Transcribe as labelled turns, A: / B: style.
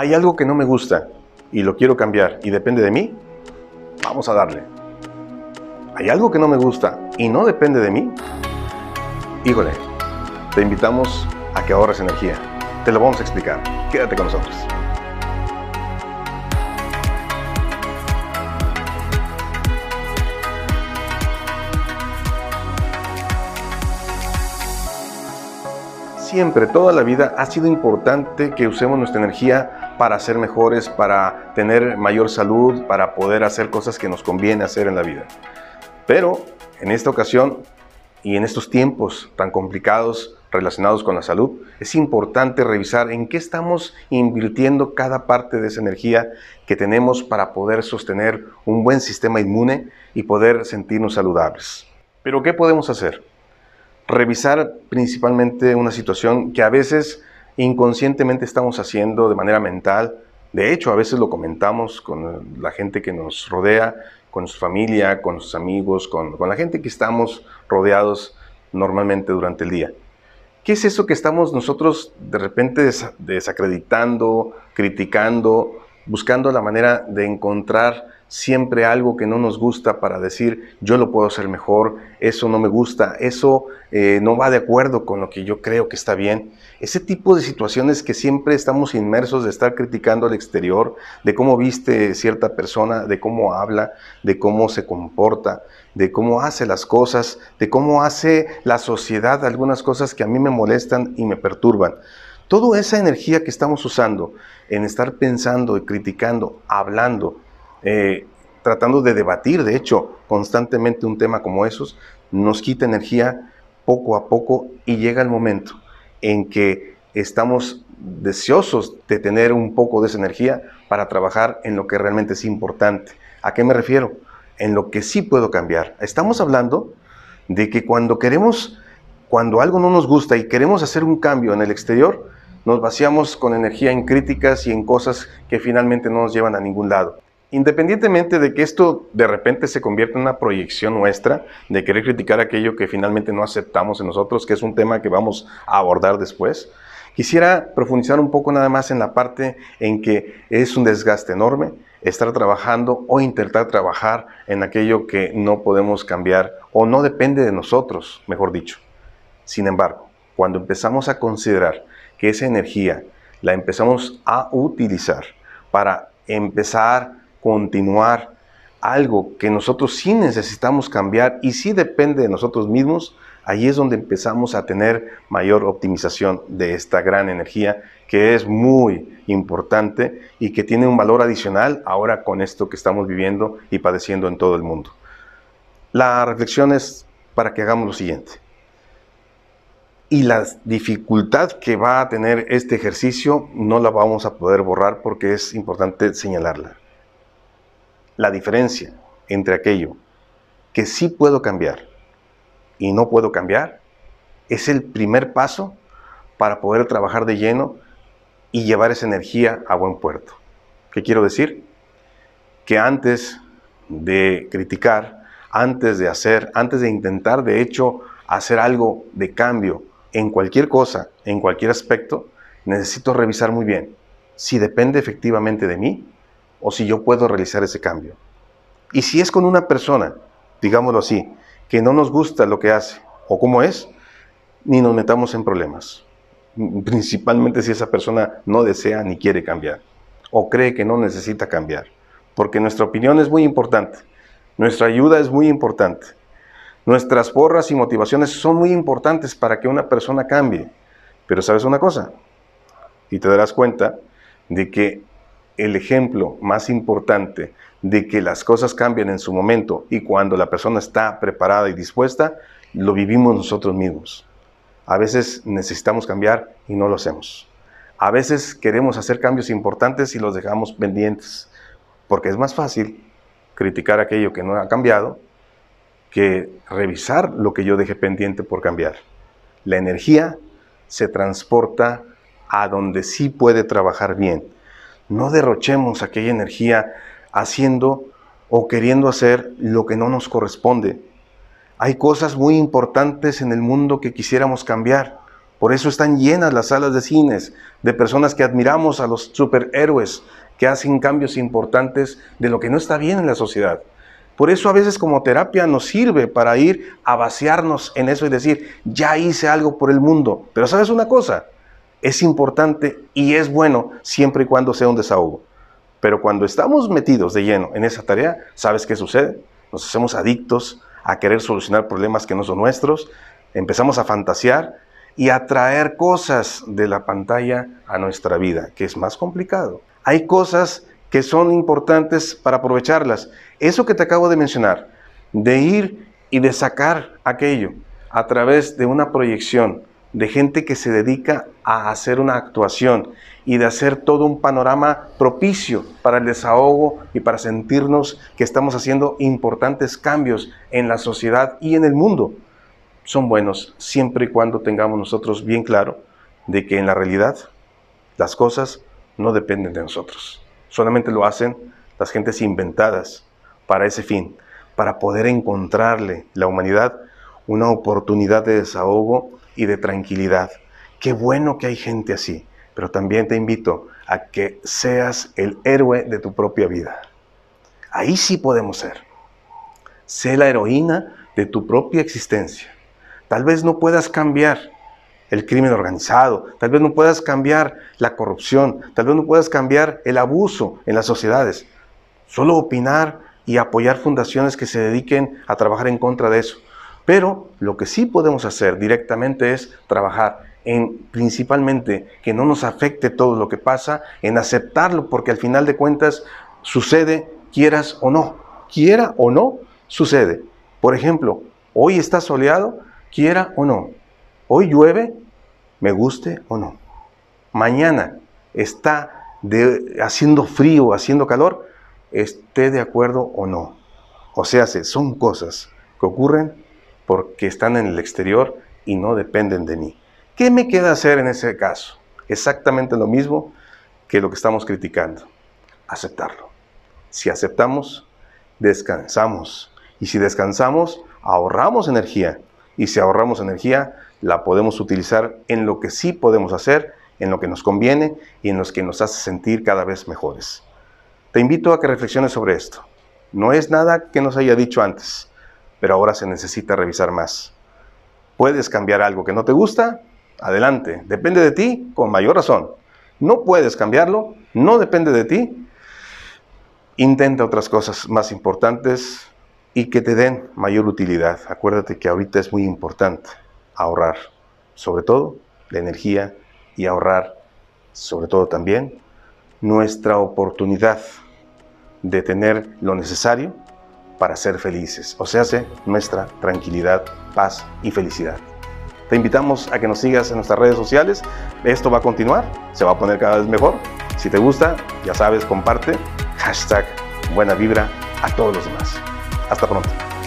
A: Hay algo que no me gusta y lo quiero cambiar y depende de mí. Vamos a darle. Hay algo que no me gusta y no depende de mí. Híjole, te invitamos a que ahorres energía. Te lo vamos a explicar. Quédate con nosotros. Siempre, toda la vida ha sido importante que usemos nuestra energía para ser mejores, para tener mayor salud, para poder hacer cosas que nos conviene hacer en la vida. Pero en esta ocasión y en estos tiempos tan complicados relacionados con la salud, es importante revisar en qué estamos invirtiendo cada parte de esa energía que tenemos para poder sostener un buen sistema inmune y poder sentirnos saludables. Pero ¿qué podemos hacer? revisar principalmente una situación que a veces inconscientemente estamos haciendo de manera mental. De hecho, a veces lo comentamos con la gente que nos rodea, con su familia, con sus amigos, con, la gente que estamos rodeados normalmente durante el día. ¿Qué es eso que estamos nosotros de repente desacreditando, criticando, buscando la manera de encontrar siempre algo que no nos gusta para decir yo lo puedo hacer mejor, eso no me gusta, eso eh, no va de acuerdo con lo que yo creo que está bien. Ese tipo de situaciones que siempre estamos inmersos de estar criticando al exterior, de cómo viste cierta persona, de cómo habla, de cómo se comporta, de cómo hace las cosas, de cómo hace la sociedad algunas cosas que a mí me molestan y me perturban. Toda esa energía que estamos usando en estar pensando y criticando, hablando, eh, tratando de debatir, de hecho, constantemente un tema como esos, nos quita energía poco a poco y llega el momento en que estamos deseosos de tener un poco de esa energía para trabajar en lo que realmente es importante. ¿A qué me refiero? En lo que sí puedo cambiar. Estamos hablando de que cuando queremos, cuando algo no nos gusta y queremos hacer un cambio en el exterior, nos vaciamos con energía en críticas y en cosas que finalmente no nos llevan a ningún lado. Independientemente de que esto de repente se convierta en una proyección nuestra, de querer criticar aquello que finalmente no aceptamos en nosotros, que es un tema que vamos a abordar después, quisiera profundizar un poco nada más en la parte en que es un desgaste enorme estar trabajando o intentar trabajar en aquello que no podemos cambiar o no depende de nosotros, mejor dicho. Sin embargo, cuando empezamos a considerar que esa energía la empezamos a utilizar para empezar continuar algo que nosotros sí necesitamos cambiar y sí depende de nosotros mismos, ahí es donde empezamos a tener mayor optimización de esta gran energía que es muy importante y que tiene un valor adicional ahora con esto que estamos viviendo y padeciendo en todo el mundo. La reflexión es para que hagamos lo siguiente. Y la dificultad que va a tener este ejercicio no la vamos a poder borrar porque es importante señalarla la diferencia entre aquello que sí puedo cambiar y no puedo cambiar es el primer paso para poder trabajar de lleno y llevar esa energía a buen puerto. ¿Qué quiero decir? Que antes de criticar, antes de hacer, antes de intentar de hecho hacer algo de cambio en cualquier cosa, en cualquier aspecto, necesito revisar muy bien si depende efectivamente de mí o si yo puedo realizar ese cambio. Y si es con una persona, digámoslo así, que no nos gusta lo que hace o cómo es, ni nos metamos en problemas. Principalmente si esa persona no desea ni quiere cambiar o cree que no necesita cambiar. Porque nuestra opinión es muy importante, nuestra ayuda es muy importante, nuestras porras y motivaciones son muy importantes para que una persona cambie. Pero sabes una cosa, y te darás cuenta de que el ejemplo más importante de que las cosas cambian en su momento y cuando la persona está preparada y dispuesta, lo vivimos nosotros mismos. A veces necesitamos cambiar y no lo hacemos. A veces queremos hacer cambios importantes y los dejamos pendientes, porque es más fácil criticar aquello que no ha cambiado revisar lo que yo dejé pendiente por cambiar. La energía se transporta a donde sí puede trabajar bien no derrochemos aquella energía haciendo o queriendo hacer lo que no nos corresponde. Hay cosas muy importantes en el mundo que quisiéramos cambiar, Por eso están llenas las salas de cines de personas que admiramos a los superhéroes que hacen cambios importantes de lo que no está bien en la sociedad. Por eso a veces como terapia nos sirve para ir a vaciarnos en eso y decir, ya hice algo por el mundo. Pero sabes una cosa, es importante y es bueno siempre y cuando sea un desahogo. Pero cuando estamos metidos de lleno en esa tarea, ¿sabes qué sucede? Nos hacemos adictos a querer solucionar problemas que no son nuestros, empezamos a fantasear y a traer cosas de la pantalla a nuestra vida, que es más complicado. Hay cosas que son importantes para aprovecharlas. Eso que te acabo de mencionar, de ir y de sacar aquello a través de una proyección, de gente que se dedica a hacer una actuación y de hacer todo un panorama propicio para el desahogo y para sentirnos que estamos haciendo importantes cambios en la sociedad y en el mundo. Son buenos siempre y cuando tengamos nosotros bien claro de que en la realidad las cosas no dependen de nosotros. Solamente lo hacen las gentes inventadas para ese fin, para poder encontrarle la humanidad una oportunidad de desahogo y de tranquilidad. Qué bueno que hay gente así, pero también te invito a que seas el héroe de tu propia vida. Ahí sí podemos ser. Sé la heroína de tu propia existencia. Tal vez no puedas cambiar el crimen organizado, tal vez no puedas cambiar la corrupción, tal vez no puedas cambiar el abuso en las sociedades. Solo opinar y apoyar fundaciones que se dediquen a trabajar en contra de eso. Pero lo que sí podemos hacer directamente es trabajar en principalmente que no nos afecte todo lo que pasa, en aceptarlo, porque al final de cuentas sucede, quieras o no, quiera o no, sucede. Por ejemplo, hoy está soleado, quiera o no. Hoy llueve, me guste o no. Mañana está haciendo frío, haciendo calor, esté de acuerdo o no. O sea, son cosas que ocurren porque están en el exterior y no dependen de mí. ¿Qué me queda hacer en ese caso? Exactamente lo mismo que lo que estamos criticando. Aceptarlo. Si aceptamos, descansamos. Y si descansamos, ahorramos energía. Y si ahorramos energía, la podemos utilizar en lo que sí podemos hacer, en lo que nos conviene y en lo que nos hace sentir cada vez mejores. Te invito a que reflexiones sobre esto. No es nada que nos haya dicho antes pero ahora se necesita revisar más. ¿Puedes cambiar algo que no te gusta? Adelante, depende de ti con mayor razón. No puedes cambiarlo, no depende de ti. Intenta otras cosas más importantes y que te den mayor utilidad. Acuérdate que ahorita es muy importante ahorrar, sobre todo la energía y ahorrar, sobre todo también, nuestra oportunidad de tener lo necesario para ser felices, o sea, nuestra tranquilidad, paz y felicidad. Te invitamos a que nos sigas en nuestras redes sociales. Esto va a continuar, se va a poner cada vez mejor. Si te gusta, ya sabes, comparte. Hashtag buena vibra a todos los demás. Hasta pronto.